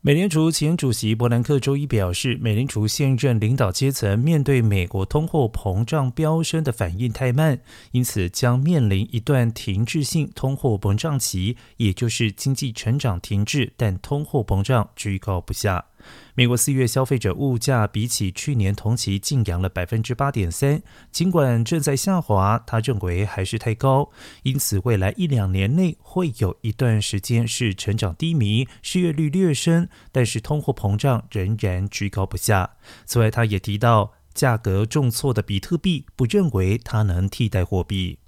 美联储前主席伯南克周一表示，美联储现任领导阶层面对美国通货膨胀飙升的反应太慢，因此将面临一段停滞性通货膨胀期，也就是经济成长停滞，但通货膨胀居高不下。美国四月消费者物价比起去年同期净扬了百分之八点三，尽管正在下滑，他认为还是太高，因此未来一两年内会有一段时间是成长低迷，失业率略升，但是通货膨胀仍然居高不下。此外，他也提到，价格重挫的比特币不认为它能替代货币。